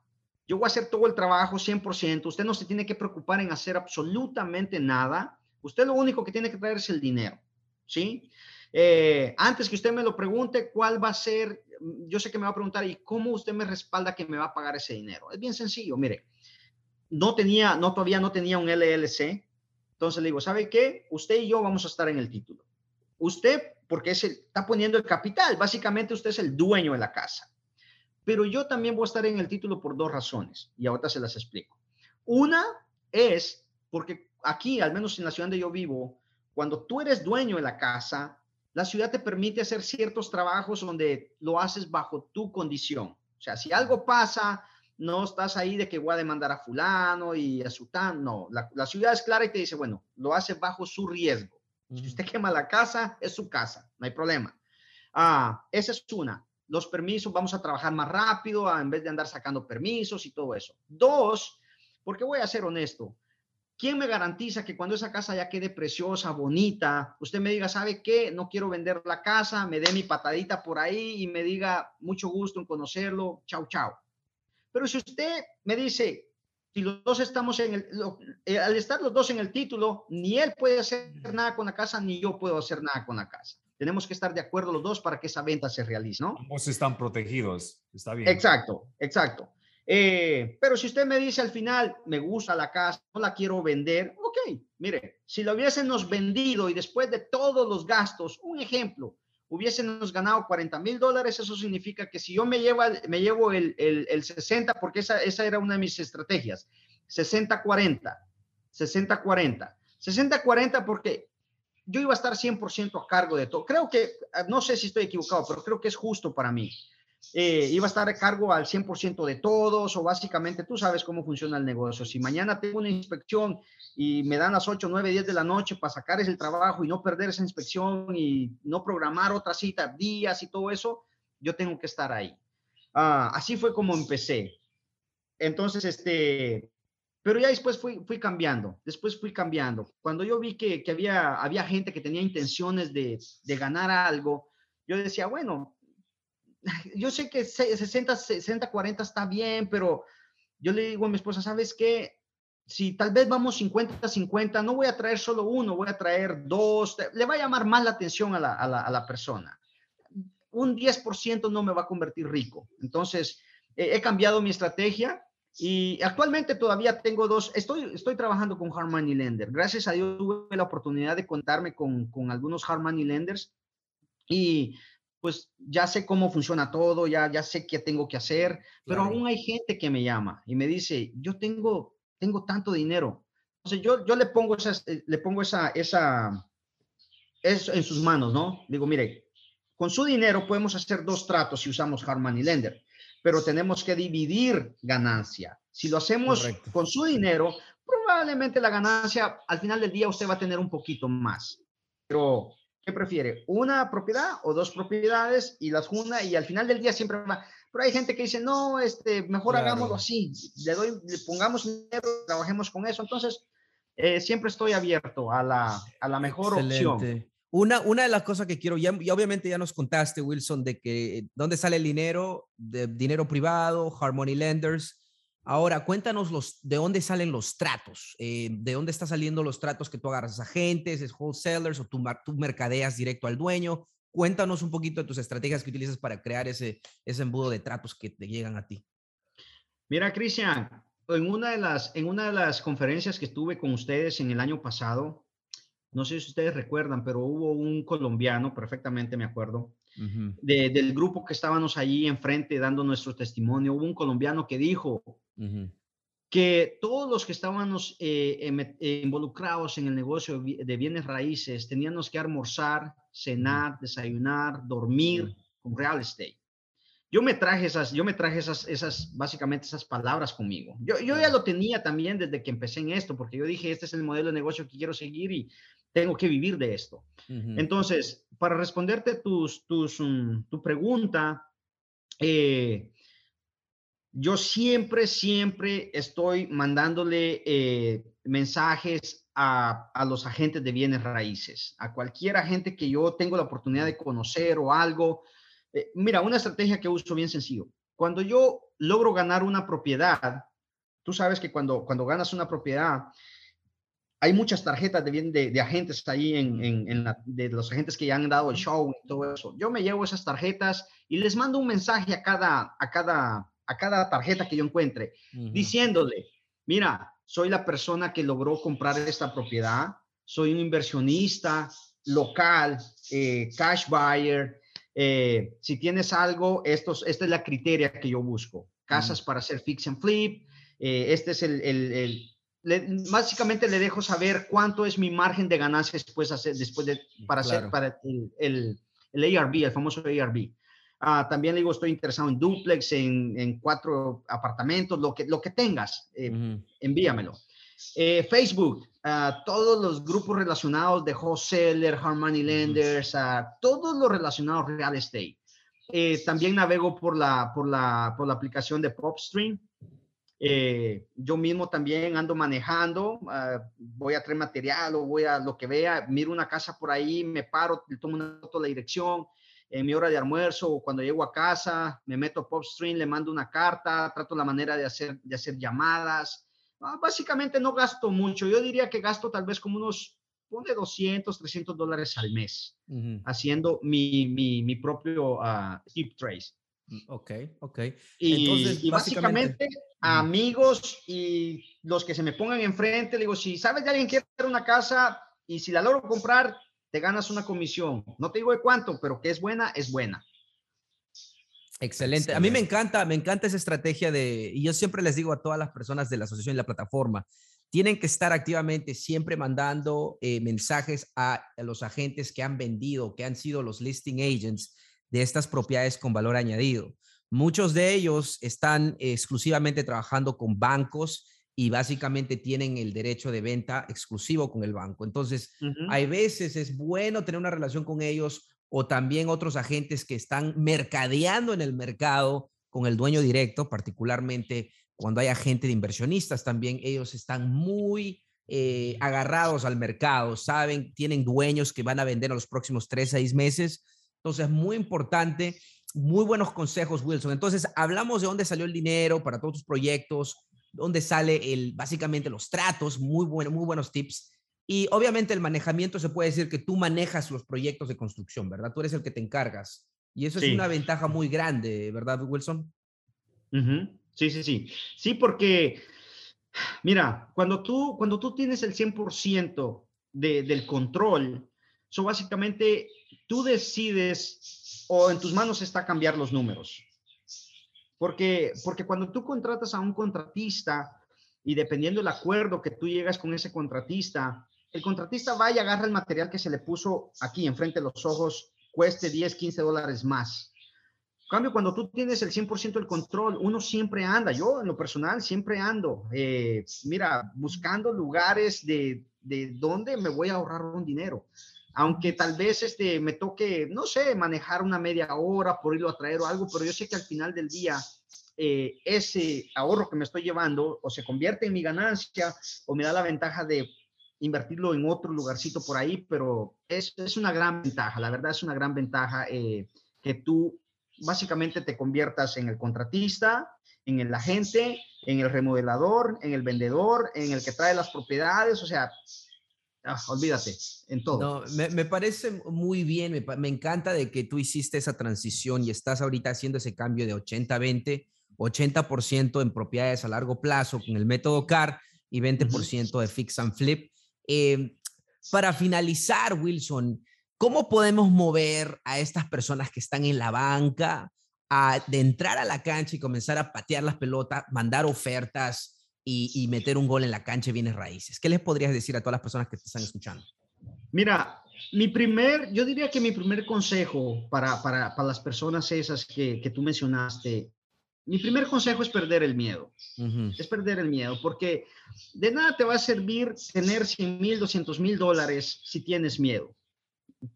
Speaker 3: yo voy a hacer todo el trabajo 100%, usted no se tiene que preocupar en hacer absolutamente nada, usted lo único que tiene que traer es el dinero, ¿sí? Eh, antes que usted me lo pregunte, ¿cuál va a ser? Yo sé que me va a preguntar, ¿y cómo usted me respalda que me va a pagar ese dinero? Es bien sencillo, mire, no tenía, no, todavía no tenía un LLC, entonces le digo, ¿sabe qué? Usted y yo vamos a estar en el título. Usted, porque es el, está poniendo el capital, básicamente usted es el dueño de la casa. Pero yo también voy a estar en el título por dos razones, y ahorita se las explico. Una es porque aquí, al menos en la ciudad donde yo vivo, cuando tú eres dueño de la casa, la ciudad te permite hacer ciertos trabajos donde lo haces bajo tu condición. O sea, si algo pasa, no estás ahí de que voy a demandar a fulano y a sután, no. La, ciudad es clara y te dice, bueno, lo hace bajo su riesgo. Si usted quema la casa, es su casa, no hay problema. Ah, esa es una. Los permisos, vamos a trabajar más rápido en vez de andar sacando permisos y todo eso. Dos, porque voy a ser honesto, ¿Quién me garantiza que cuando esa casa ya quede preciosa, bonita, usted me diga, ¿sabe qué? No quiero vender la casa, me dé mi patadita por ahí y me diga, mucho gusto en conocerlo, chao, chao. Pero si usted me dice, si los dos estamos en el, eh, al estar los dos en el título, ni él puede hacer nada con la casa, ni yo puedo hacer nada con la casa. Tenemos que estar de acuerdo los dos para que esa venta se realice, ¿no?
Speaker 2: Ambos están protegidos, está bien.
Speaker 3: Exacto, exacto. Eh, pero si usted me dice al final, me gusta la casa, no la quiero vender, ok, mire, si lo hubiésemos vendido y después de todos los gastos, un ejemplo, hubiésemos ganado 40 mil dólares, eso significa que si yo me llevo, el, el, el 60, porque esa, esa era una de mis estrategias, 60-40, 60-40, 60-40 porque yo iba a estar 100% a cargo de todo. Creo que, no sé si estoy equivocado, pero creo que es justo para mí. Eh, iba a estar a cargo al 100% de todos o básicamente tú sabes cómo funciona el negocio. Si mañana tengo una inspección y me dan las 8, 9, 10 de la noche para sacar ese trabajo y no perder esa inspección y no programar otra cita, días y todo eso, yo tengo que estar ahí. Ah, así fue como empecé. Entonces, este, pero ya después fui, cambiando, después fui cambiando. Cuando yo vi que, había, había gente que tenía intenciones de ganar algo, yo decía, bueno, yo sé que 60, 60, 40 está bien, pero yo le digo a mi esposa, ¿sabes qué? Si tal vez vamos 50, 50, no voy a traer solo uno, voy a traer dos, le va a llamar más la atención a la, a la, persona. Un 10% no me va a convertir rico. Entonces, he cambiado mi estrategia y actualmente todavía tengo dos, estoy, estoy trabajando con Hard Money Lender. Gracias a Dios tuve la oportunidad de contarme con, con algunos Hard Money Lenders y pues ya sé cómo funciona todo, ya, ya sé qué tengo que hacer, pero aún hay gente que me llama y me dice, yo tengo, tengo tanto dinero. Entonces yo, yo le pongo, esa, eh, le pongo esa, esa, eso en sus manos, ¿no? Digo, mire, con su dinero podemos hacer dos tratos si usamos Hard Money Lender, pero tenemos que dividir ganancia. Si lo hacemos con su dinero, probablemente la ganancia al final del día usted va a tener un poquito más. Pero ¿Qué prefiere? ¿Una propiedad o dos propiedades y las una y al final del día siempre va? Pero hay gente que dice, no, este, mejor hagámoslo así, le, doy, le pongamos dinero, trabajemos con eso. Entonces, eh, siempre estoy abierto a la, a la mejor opción.
Speaker 1: Una, una de las cosas que quiero, ya, y obviamente ya nos contaste, Wilson, de que dónde sale el dinero, de dinero privado, Harmony Lenders, Ahora, cuéntanos los, de dónde salen los tratos, eh, de dónde están saliendo los tratos que tú agarras a agentes, es wholesalers o tú, mercadeas directo al dueño. Cuéntanos un poquito de tus estrategias que utilizas para crear ese, ese embudo de tratos que te llegan a ti.
Speaker 3: Mira, Cristian, en una, de las, en una de las conferencias que estuve con ustedes en el año pasado, no sé si ustedes recuerdan, pero hubo un colombiano, perfectamente me acuerdo, del grupo que estábamos allí enfrente dando nuestro testimonio, hubo un colombiano que dijo, que todos los que estábamos eh, eh, involucrados en el negocio de bienes raíces teníamos que almorzar, cenar, desayunar, dormir con real estate. Yo me traje esas, yo me traje esas, esas, básicamente esas palabras conmigo. Yo, yo ya lo tenía también desde que empecé en esto, porque yo dije, este es el modelo de negocio que quiero seguir y tengo que vivir de esto. Entonces, para responderte tus, tus, mm, tu pregunta, eh, yo siempre, siempre estoy mandándole eh, mensajes a, a, los agentes de bienes raíces, a cualquier agente que yo tengo la oportunidad de conocer o algo. Eh, mira, una estrategia que uso bien sencillo. Cuando yo logro ganar una propiedad, tú sabes que cuando, cuando ganas una propiedad, hay muchas tarjetas de, bien, de, agentes ahí, en, en, la, de los agentes que ya han dado el show y todo eso. Yo me llevo esas tarjetas y les mando un mensaje a cada, a cada a cada tarjeta que yo encuentre, diciéndole, mira, soy la persona que logró comprar esta propiedad, soy un inversionista local, eh, cash buyer. Eh, si tienes algo, estos, esta es la criteria que yo busco. Casas para hacer fix and flip. Eh, este es el, el, básicamente le dejo saber cuánto es mi margen de ganancias después, hacer, después de, para hacer para el, el, el ARB, el famoso ARB. Ah, también le digo, estoy interesado en duplex, en, cuatro apartamentos, lo que, lo que tengas, eh, envíamelo. Eh, Facebook, ah, todos los grupos relacionados de wholesaler, hard money lenders, uh, todos los relacionados real estate. Eh, también navego por la, por la, por la aplicación de PopStream. Yo mismo también ando manejando, voy a traer material o voy a lo que vea, miro una casa por ahí, me paro, le tomo una foto de la dirección, en mi hora de almuerzo o cuando llego a casa, me meto a PopStream, le mando una carta, trato la manera de hacer, de hacer llamadas. Ah, básicamente no gasto mucho. Yo diría que gasto tal vez como unos, pone 200, 300 dólares al mes haciendo mi, mi, mi propio uh, tip trace.
Speaker 1: Mm, ok, ok.
Speaker 3: Y, Entonces, básicamente, amigos y los que se me pongan enfrente, le digo, si sabes de alguien que quiere una casa y si la logro comprar, te ganas una comisión. No te digo de cuánto, pero que es buena, es buena.
Speaker 1: Excelente. A mí me encanta, me encanta esa estrategia de, y yo siempre les digo a todas las personas de la asociación y la plataforma, tienen que estar activamente siempre mandando eh, mensajes a, los agentes que han vendido, que han sido los listing agents de estas propiedades con valor añadido. Muchos de ellos están exclusivamente trabajando con bancos y básicamente tienen el derecho de venta exclusivo con el banco. Entonces, hay veces es bueno tener una relación con ellos o también otros agentes que están mercadeando en el mercado con el dueño directo, particularmente cuando hay agentes de inversionistas también, ellos están muy eh, agarrados al mercado, saben, tienen dueños que van a vender a los próximos tres, seis meses. Entonces, muy importante, muy buenos consejos, Wilson. Entonces, hablamos de dónde salió el dinero para todos tus proyectos, donde sale el, básicamente los tratos, muy, bueno, muy buenos tips. Y obviamente el manejamiento se puede decir que tú manejas los proyectos de construcción, ¿verdad? Tú eres el que te encargas. Y eso es una ventaja muy grande, ¿verdad, Wilson?
Speaker 3: Sí, sí, sí. Sí, porque, mira, cuando tú, cuando tú tienes el 100% de, del control, eso básicamente tú decides o en tus manos está cambiar los números. Porque, porque cuando tú contratas a un contratista y dependiendo del acuerdo que tú llegas con ese contratista, el contratista va y agarra el material que se le puso aquí enfrente de los ojos, cueste 10, 15 dólares más. En cambio, cuando tú tienes el 100% del control, uno siempre anda, yo en lo personal siempre ando, eh, mira, buscando lugares de, de dónde me voy a ahorrar un dinero aunque tal vez este, me toque, no sé, manejar una media hora por irlo a traer o algo, pero yo sé que al final del día eh, ese ahorro que me estoy llevando o se convierte en mi ganancia o me da la ventaja de invertirlo en otro lugarcito por ahí, pero es, es una gran ventaja, la verdad es una gran ventaja eh, que tú básicamente te conviertas en el contratista, en el agente, en el remodelador, en el vendedor, en el que trae las propiedades, o sea, Ah, olvídate, en todo.
Speaker 1: me, parece muy bien, me, encanta de que tú hiciste esa transición y estás ahorita haciendo ese cambio de 80-20, 80%, en propiedades a largo plazo con el método CAR y 20% de fix and flip. Em, para finalizar, Wilson, ¿cómo podemos mover a estas personas que están en la banca a, de entrar a la cancha y comenzar a patear las pelotas, mandar ofertas? Y, meter un gol en la cancha bienes raíces? ¿Qué les podrías decir a todas las personas que te están escuchando?
Speaker 3: Mira, mi primer, yo diría que mi primer consejo para, para, para las personas esas que, que, tú mencionaste, mi primer consejo es perder el miedo. Es perder el miedo, porque de nada te va a servir tener 100 mil, 200 mil dólares si tienes miedo.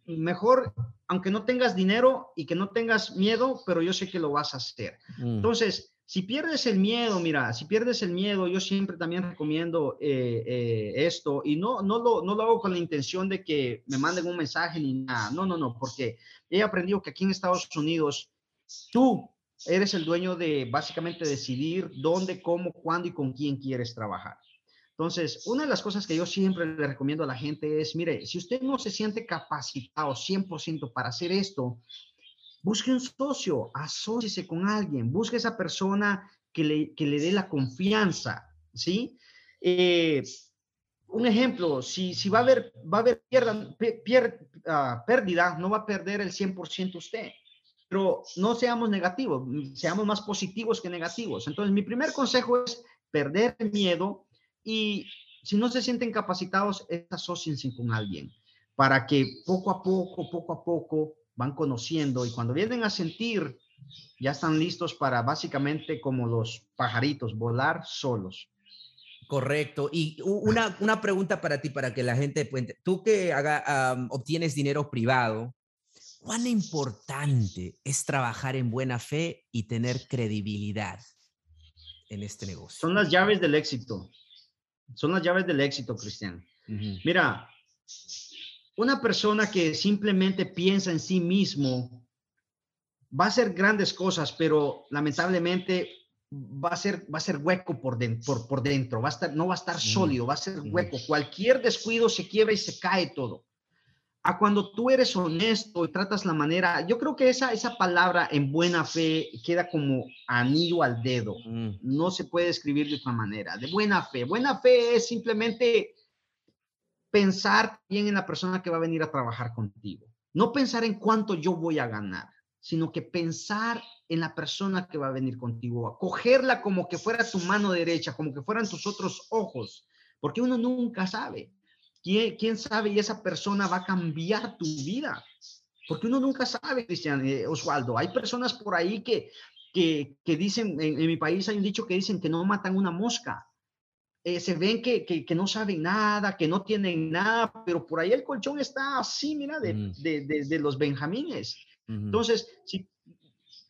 Speaker 3: Mejor, aunque no tengas dinero y que no tengas miedo, pero yo sé que lo vas a hacer. Mm. Entonces, si pierdes el miedo, mira, si pierdes el miedo, yo siempre también recomiendo eh, eh, esto y no, no, lo, no lo hago con la intención de que me manden un mensaje ni nada. No, no, no, porque he aprendido que aquí en Estados Unidos tú eres el dueño de básicamente decidir dónde, cómo, cuándo y con quién quieres trabajar. Entonces, una de las cosas que yo siempre le recomiendo a la gente es, mire, si usted no se siente capacitado 100% para hacer esto, Busque un socio, asóciese con alguien, busque esa persona que le, que le dé la confianza, ¿sí? Eh, un ejemplo, si, si va a haber, va a haber ah, pérdida, no va a perder el 100% usted. Pero no seamos negativos, seamos más positivos que negativos. Entonces, mi primer consejo es perder el miedo y si no se sienten capacitados, asóciense con alguien para que poco a poco, poco a poco van conociendo y cuando vienen a sentir, ya están listos para básicamente como los pajaritos, volar solos.
Speaker 1: Correcto. Y una, una pregunta para ti, para que la gente, tú que haga, obtienes dinero privado, ¿cuán importante es trabajar en buena fe y tener credibilidad en este negocio?
Speaker 3: Son las llaves del éxito. Son las llaves del éxito, Cristian. Mira, una persona que simplemente piensa en sí mismo va a hacer grandes cosas, pero lamentablemente va a ser, va a ser hueco por, dentro, por, dentro, va a estar, no va a estar sólido, va a ser hueco. Cualquier descuido se quiebra y se cae todo. A cuando tú eres honesto y tratas la manera, yo creo que esa, esa palabra en buena fe queda como anillo al dedo. Mm. No se puede escribir de otra manera. De buena fe. Buena fe es simplemente pensar bien en la persona que va a venir a trabajar contigo. No pensar en cuánto yo voy a ganar, sino que pensar en la persona que va a venir contigo, cogerla como que fuera tu mano derecha, como que fueran tus otros ojos, porque uno nunca sabe. ¿Quién, sabe y esa persona va a cambiar tu vida? Porque uno nunca sabe, Cristian eh, Osvaldo. Hay personas por ahí que, que, que dicen, en, en mi país hay un dicho que dicen que no matan una mosca, eh, se ven que, que, no saben nada, que no tienen nada, pero por ahí el colchón está así, mira, de, mm. de, de, los benjamines. Entonces, si,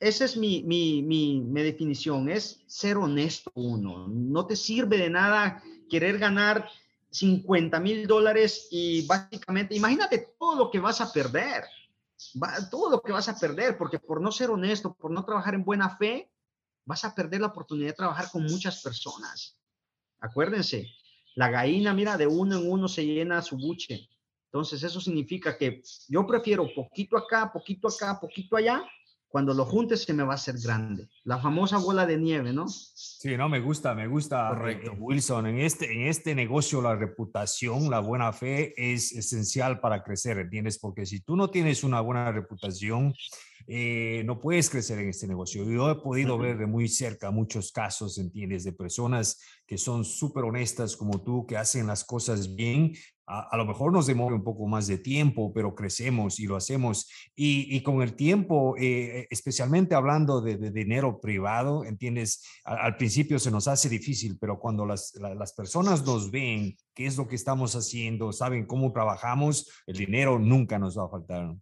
Speaker 3: esa es mi, mi, mi, mi, definición, es ser honesto uno. No te sirve de nada querer ganar 50 mil dólares y básicamente, imagínate todo lo que vas a perder, todo lo que vas a perder, porque por no ser honesto, por no trabajar en buena fe, vas a perder la oportunidad de trabajar con muchas personas. Acuérdense, la gallina, mira, de uno en uno se llena su buche. Entonces, eso significa que yo prefiero poquito acá, poquito acá, poquito allá, cuando lo juntes se me va a hacer grande. La famosa bola de nieve, ¿no?
Speaker 2: Sí, no, me gusta, me gusta, Correcto. Wilson. En este, en este negocio la reputación, la buena fe es esencial para crecer, ¿entiendes? Porque si tú no tienes una buena reputación, eh, no puedes crecer en este negocio. Yo he podido ver de muy cerca muchos casos, ¿entiendes? De personas que son súper honestas como tú, que hacen las cosas bien a, lo mejor nos demora un poco más de tiempo, pero crecemos y lo hacemos. Y, con el tiempo, eh, especialmente hablando de, dinero privado, ¿entiendes? Al, principio se nos hace difícil, pero cuando las, las personas nos ven qué es lo que estamos haciendo, saben cómo trabajamos, el dinero nunca nos va a faltar.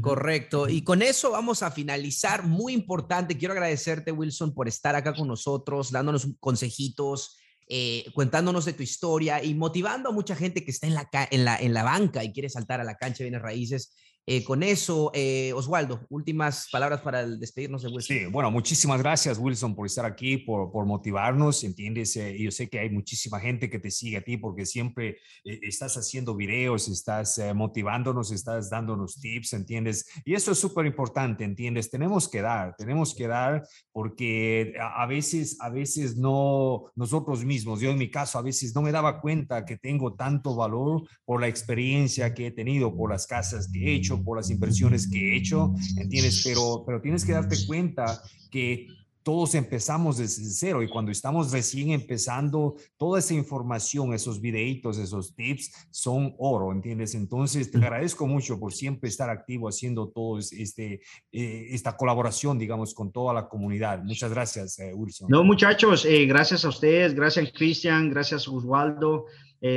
Speaker 1: Correcto. Y con eso vamos a finalizar. Muy importante. Quiero agradecerte, Wilson, por estar acá con nosotros, dándonos consejitos, eh, contándonos de tu historia y motivando a mucha gente que está en la, en la, en la banca y quiere saltar a la cancha de bienes raíces. Eh, con eso, eh, Oswaldo, últimas palabras para despedirnos de Wilson.
Speaker 2: Sí, bueno, muchísimas gracias, Wilson, por estar aquí, por, por motivarnos, ¿entiendes? Eh, yo sé que hay muchísima gente que te sigue a ti porque siempre estás haciendo videos, estás motivándonos, estás dándonos tips, ¿entiendes? Y eso es súper importante, ¿entiendes? Tenemos que dar, tenemos que dar porque a, a, veces, a veces no, nosotros mismos, yo en mi caso, a veces no me daba cuenta que tengo tanto valor por la experiencia que he tenido, por las casas que he hecho, por las inversiones que he hecho, ¿entiendes? Pero, pero tienes que darte cuenta que todos empezamos desde cero y cuando estamos recién empezando, toda esa información, esos videitos, esos tips son oro, ¿entiendes? Entonces, te agradezco mucho por siempre estar activo haciendo todo este, eh, esta colaboración, digamos, con toda la comunidad. Muchas gracias, eh, Wilson.
Speaker 3: No, muchachos, eh, gracias a ustedes, gracias Cristian, gracias Oswaldo.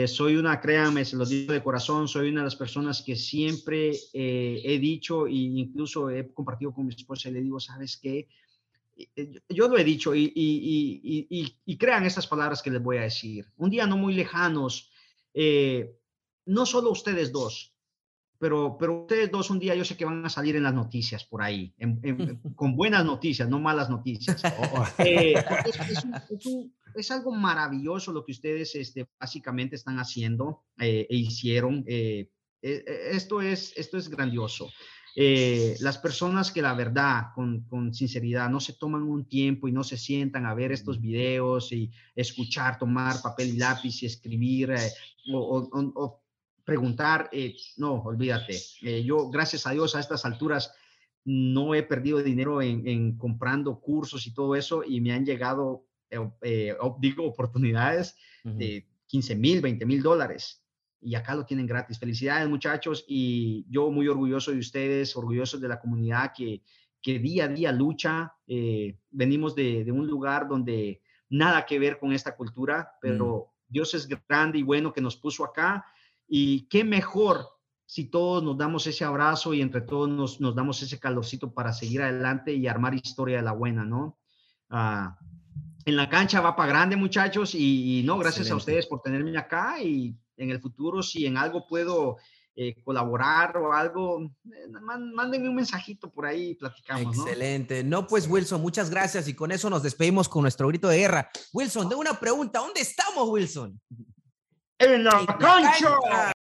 Speaker 3: Soy una, créanme, se lo digo de corazón, soy una de las personas que siempre he dicho e incluso he compartido con mi esposa y le digo, ¿sabes qué? Eh, yo lo he dicho y, y, crean estas palabras que les voy a decir. Un día no muy lejanos, eh, no solo ustedes dos, pero, pero ustedes dos un día yo sé que van a salir en las noticias por ahí, con buenas noticias, no malas noticias. Eh, es, algo maravilloso lo que ustedes este, básicamente están haciendo e hicieron. esto, es, esto es grandioso. Eh, las personas que la verdad, con, sinceridad, no se toman un tiempo y no se sientan a ver estos videos y escuchar, tomar papel y lápiz y escribir eh, o, preguntar, eh, no, olvídate. yo, gracias a Dios, a estas alturas no he perdido dinero en, comprando cursos y todo eso y me han llegado, digo, oportunidades de 15 mil, 20 mil dólares y acá lo tienen gratis. Felicidades muchachos y yo muy orgulloso de ustedes, orgulloso de la comunidad que, que día a día lucha. Eh, venimos de, de, un lugar donde nada que ver con esta cultura, pero mm. Dios es grande y bueno que nos puso acá y qué mejor si todos nos damos ese abrazo y entre todos nos, nos damos ese calorcito para seguir adelante y armar historia de la buena, ¿no? Ah, en la cancha va para grande, muchachos, y, no, gracias a ustedes por tenerme acá y en el futuro, si en algo puedo eh, colaborar o algo, eh, mándenme un mensajito por ahí y platicamos.
Speaker 1: Excelente. ¿no? pues Wilson, muchas gracias y con eso nos despedimos con nuestro grito de guerra. Wilson, de una pregunta, ¿dónde estamos, Wilson?
Speaker 3: En la, cancha.